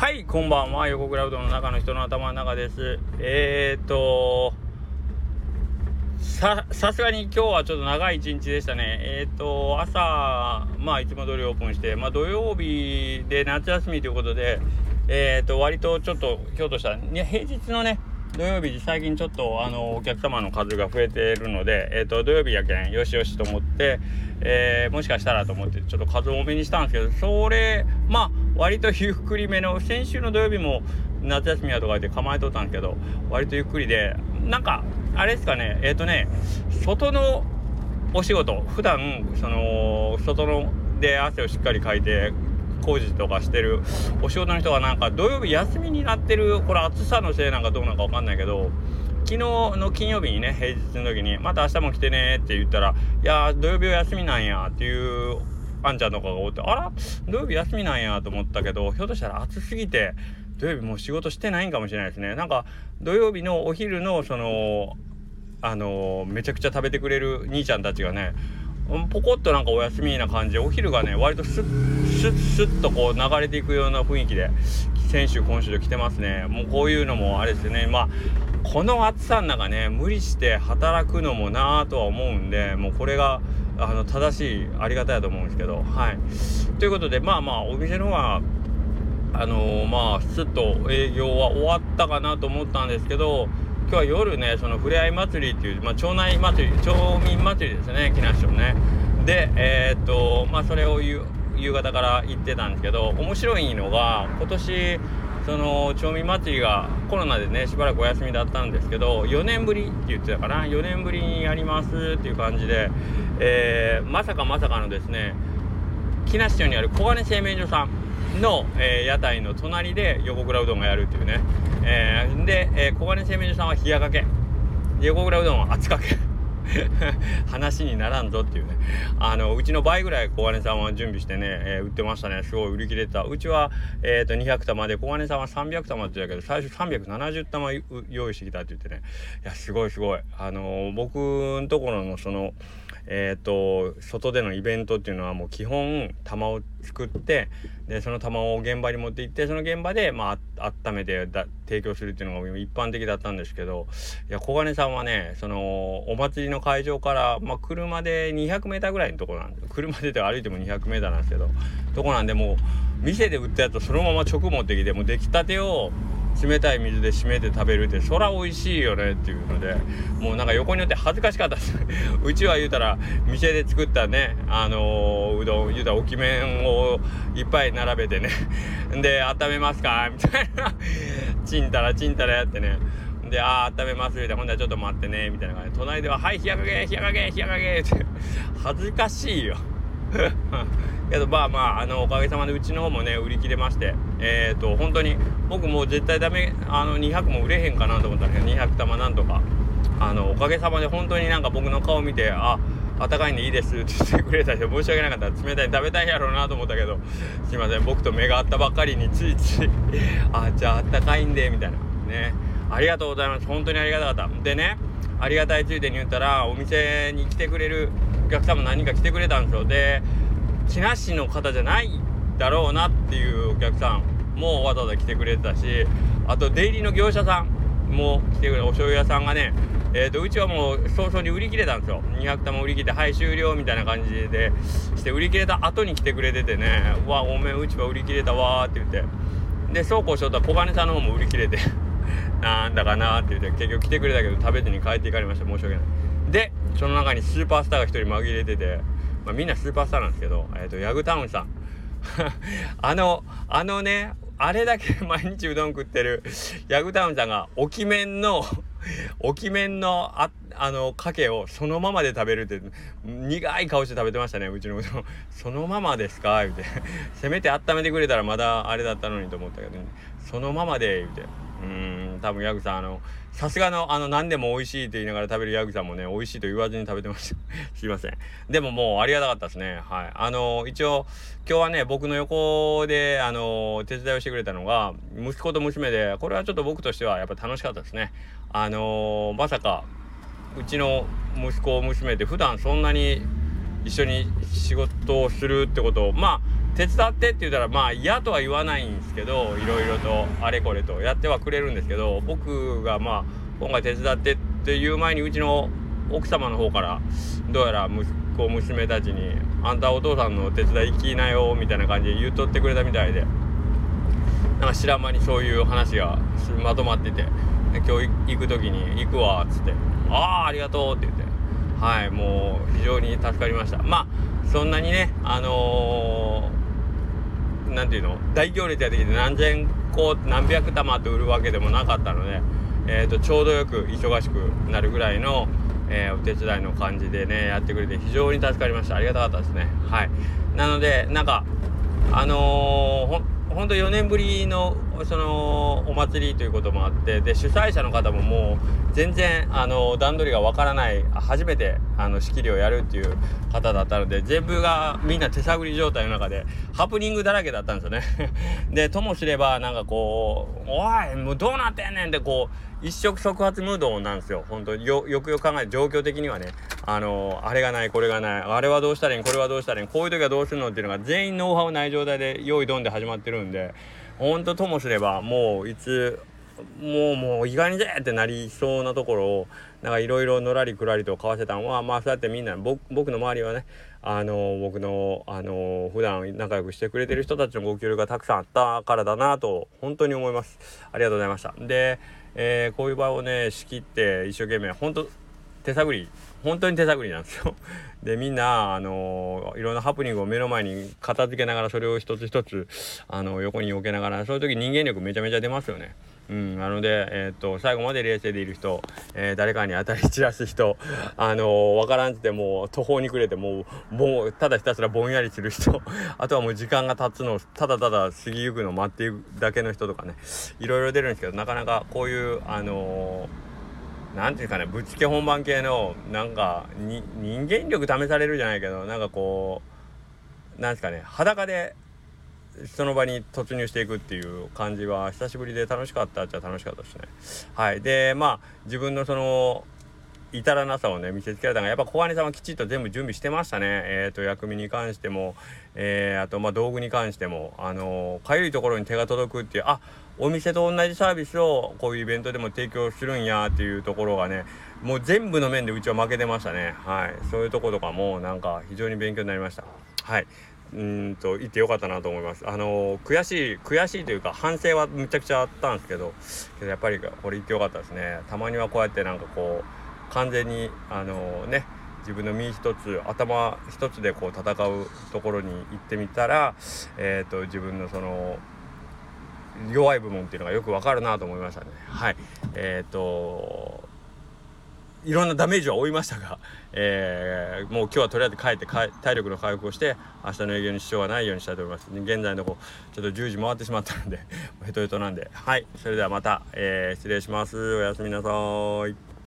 はい、こんばんは。横クラウドの中の人の頭の中です。えーと、さ、さすがに今日はちょっと長い一日でしたね。えーと、朝、まあ、いつも通りオープンして、まあ、土曜日で夏休みということで、えーと、割とちょっと、今日としたら、ね、平日のね、土曜日最近ちょっとあのお客様の数が増えているので、えーと、土曜日やけんよしよしと思って、えー、もしかしたらと思ってちょっと数多めにしたんですけどそれまあ割とゆっくりめの先週の土曜日も夏休みやとか言って構えとったんですけど割とゆっくりでなんかあれですかねえっ、ー、とね外のお仕事普段その外ので汗をしっかりかいて工事とかしてるお仕事の人がなんか土曜日休みになってるこれ暑さのせいなんかどうなんか分かんないけど昨日の金曜日にね平日の時に「また明日も来てね」って言ったら「いや土曜日は休みなんや」っていうあんちゃんとかがおって「あら土曜日休みなんや」と思ったけどひょっとしたら暑すぎて土曜日もう仕事してないんかもしれないですね。なんか土曜日のお昼のそのあのめちゃくちゃ食べてくれる兄ちゃんたちがねポコッとなんかお休みな感じでお昼がね割とスッスッスッとこう流れていくような雰囲気で先週今週と来てますね。もうこういうのもあれですよね。まあこの暑さの中ね無理して働くのもなぁとは思うんでもうこれがあの正しいありがたいと思うんですけど。はい。ということでまあまあお店の方はあのー、まあすっと営業は終わったかなと思ったんですけど今日は夜ねそのふれあい祭りっていう、まあ、町内祭り町民祭りですね木梨町ね。でえー、っとまあそれを夕方から行ってたんですけど面白いのが今年その町民祭りがコロナでねしばらくお休みだったんですけど4年ぶりって言ってたかな？4年ぶりにやりますっていう感じで、えー、まさかまさかのですね木梨町にある小金製麺所さん。の、えー、屋台の隣で横倉うどんがやるっていうね。えー、で、えー、小金製麺所さんは冷やかけ。横倉うどんは熱かけ。話にならんぞっていうね。あのうちの倍ぐらい小金さんは準備してね、えー、売ってましたね。すごい売り切れた。うちは、えーと、200玉で小金さんは300玉って言ったけど最初370玉用意してきたって言ってね。いやすごいすごい。あの僕のところのそのえっ、ー、と外でのイベントっていうのはもう基本玉を作ってでその玉を現場に持って行ってその現場でまあ温めてだ提供するっていうのが一般的だったんですけどいや小金さんはねそのお祭りの会場から、まあ、車で 200m ぐらいのとこなんで車で歩いても 200m なんですけどとこなんでもう店で売ったやつをそのまま直持ってきてもう出来たてを冷たい水で締めて食べるってそら美味しいよねっていうのでもうなんか横によって恥ずかしかったです うちは言うたら店で作ったねあのー、うどん言うたら置き麺をいっぱい並べてね で温めますか？みたいな ちんたらちんたらやってねで、ああ、温めますみたいな。ほんで、ちょっと待ってね、みたいな感じで。隣では、はい、冷やかけ、冷やかけ、冷やかけって。恥ずかしいよ。けどまあまああのおかげさまでうちの方もね売り切れましてえっ、ー、と本当に僕もう絶対ダメあの200も売れへんかなと思ったんだけど200玉なんとかあのおかげさまで本当になんか僕の顔見てああったかいんでいいですって言ってくれた人申し訳なかった。冷たい食べたいやろうなと思ったけどすいません僕と目が合ったばっかりについつい あじゃああったかいんでみたいな。ね。ありがとうございます。本当にありがたかった。でねありがたいついでに言ったらお店に来てくれるお客様何人か来てくれたんですよ。で木梨の方じゃないだろうなっていうお客さん。もうわざわざ来てくれてたしあと出入りの業者さんも来てくれお醤油屋さんがねえーと、うちはもう早々に売り切れたんですよ。200玉売り切ってはい終了みたいな感じでして売り切れた後に来てくれててね「うわごめんうちは売り切れたわ」って言って。でそうこうしよったら小金さんの方も売り切れて なんだかなって言って結局来てくれたけど食べずに帰っていかれました申し訳ない。でその中にスーパースターが1人紛れててまあ、みんなスーパースターなんですけど、えっ、ー、と、ヤグタウンさん。あの、あのね、あれだけ毎日うどん食ってるヤグタウンさんが、おきめんのおきめんのあっ、あの、かけをそのままで食べるって、苦い顔して食べてましたね、うちのうどん。そのままですか？言うて。せめて温めてくれたらまだあれだったのにと思ったけどね。そのままで、言うて。うん、多分ヤグさん、あの、さすがのあの何でも美味しいって言いながら食べるヤグさんもね美味しいと言わずに食べてました すいませんでももうありがたかったですねはいあの一応今日はね僕の横であの手伝いをしてくれたのが息子と娘でこれはちょっと僕としてはやっぱ楽しかったですねあのまさかうちの息子娘って普段そんなに一緒に仕事をするってことをまあ手伝ってって言ったらまあ嫌とは言わないんですけどいろいろとあれこれとやってはくれるんですけど僕がまあ今回手伝ってっていう前にうちの奥様の方からどうやら息子娘たちに「あんたお父さんの手伝い行きなよ」みたいな感じで言うとってくれたみたいでなんか知らん間にそういう話がまとまってて今日行く時に「行くわ」っつって「ああありがとう」って言って。はいもう非常に助かりました。まあそんなにねあのー、なんていうの？大行列やってきて何千個何百玉と売るわけでもなかったので、えーと、ちょうどよく忙しくなるぐらいの、えー、お手伝いの感じでねやってくれて非常に助かりました。ありがたかったですね。はい。なのでなんかあのー本当4年ぶりのそのお祭りということもあってで主催者の方ももう全然あの段取りがわからない初めてあの仕切りをやるっていう方だったので全部がみんな手探り状態の中でハプニングだらけだったんですよね。でともすればなんかこう「おいもうどうなってんねん」ってこう一触即発ムードなんですよ。本当よよくよく考えて状況的にはね。あのあれがないこれがないあれはどうしたらいいこれはどうしたらいいこういう時はどうするのっていうのが全員ノウハウない状態で用意どんで始まってるんでほんとともすればもういつもうもう意外にぜってなりそうなところをなんかいろいろのらりくらりと交わせたのはまあそうやってみんな僕の周りはねあの僕のあの普段仲良くしてくれてる人たちのご協力がたくさんあったからだなと本当に思います。ありがとうございました。で、えー、こういう場をね仕切って一生懸命本当手探り本当に手探りなんですよ。でみんなあのいろんなハプニングを目の前に片付けながらそれを一つ一つあの横に避けながらそういう時人間力めちゃめちゃ出ますよね。うん、なので、えー、っと最後まで冷静でいる人、えー、誰かに当たり散らす人、あのー、分からんってもう途方に暮れてもうもうただひたすらぼんやりする人 あとはもう時間が経つのをただただ過ぎゆくのを待っているだけの人とかねいろいろ出るんですけどなかなかこういうあのー何ていうかねぶっつけ本番系のなんか人間力試されるじゃないけどなんかこうなんですかね裸でその場に突入していくっていう感じは久しぶりで楽しかったっちゃ楽しかったですね。はいでまあ自分のその至らなさをね見せつけられたのがやっぱ小金さんはきちっと全部準備してましたね。えーと、薬味に関しても、えー、あとまあ道具に関してもあのかゆいところに手が届くっていうあお店と同じサービスをこういうイベントでも提供するんやっていうところがねもう全部の面でうちは負けてましたね。はいそういうとことかもなんか非常に勉強になりました。はいうんと言ってよかったなと思います。あの悔しい悔しいというか反省はむちゃくちゃあったんですけどけどやっぱりこれ言ってよかったですね。たまにはこうやってなんかこう完全にあのね自分の身一つ頭一つでこう戦うところに行ってみたら、えーと、自分のその弱い部門っていうのがよくわかるなと思いましたね。はい。えーといろんなダメージは負いましたが、えー、もう今日はとりあえず帰って体力の回復をして明日の営業に支障がないようにしたいと思います。現在のこうちょっと10時回ってしまったので ヘトヘトなんで。はい。それではまた、えー、失礼します。おやすみなさい。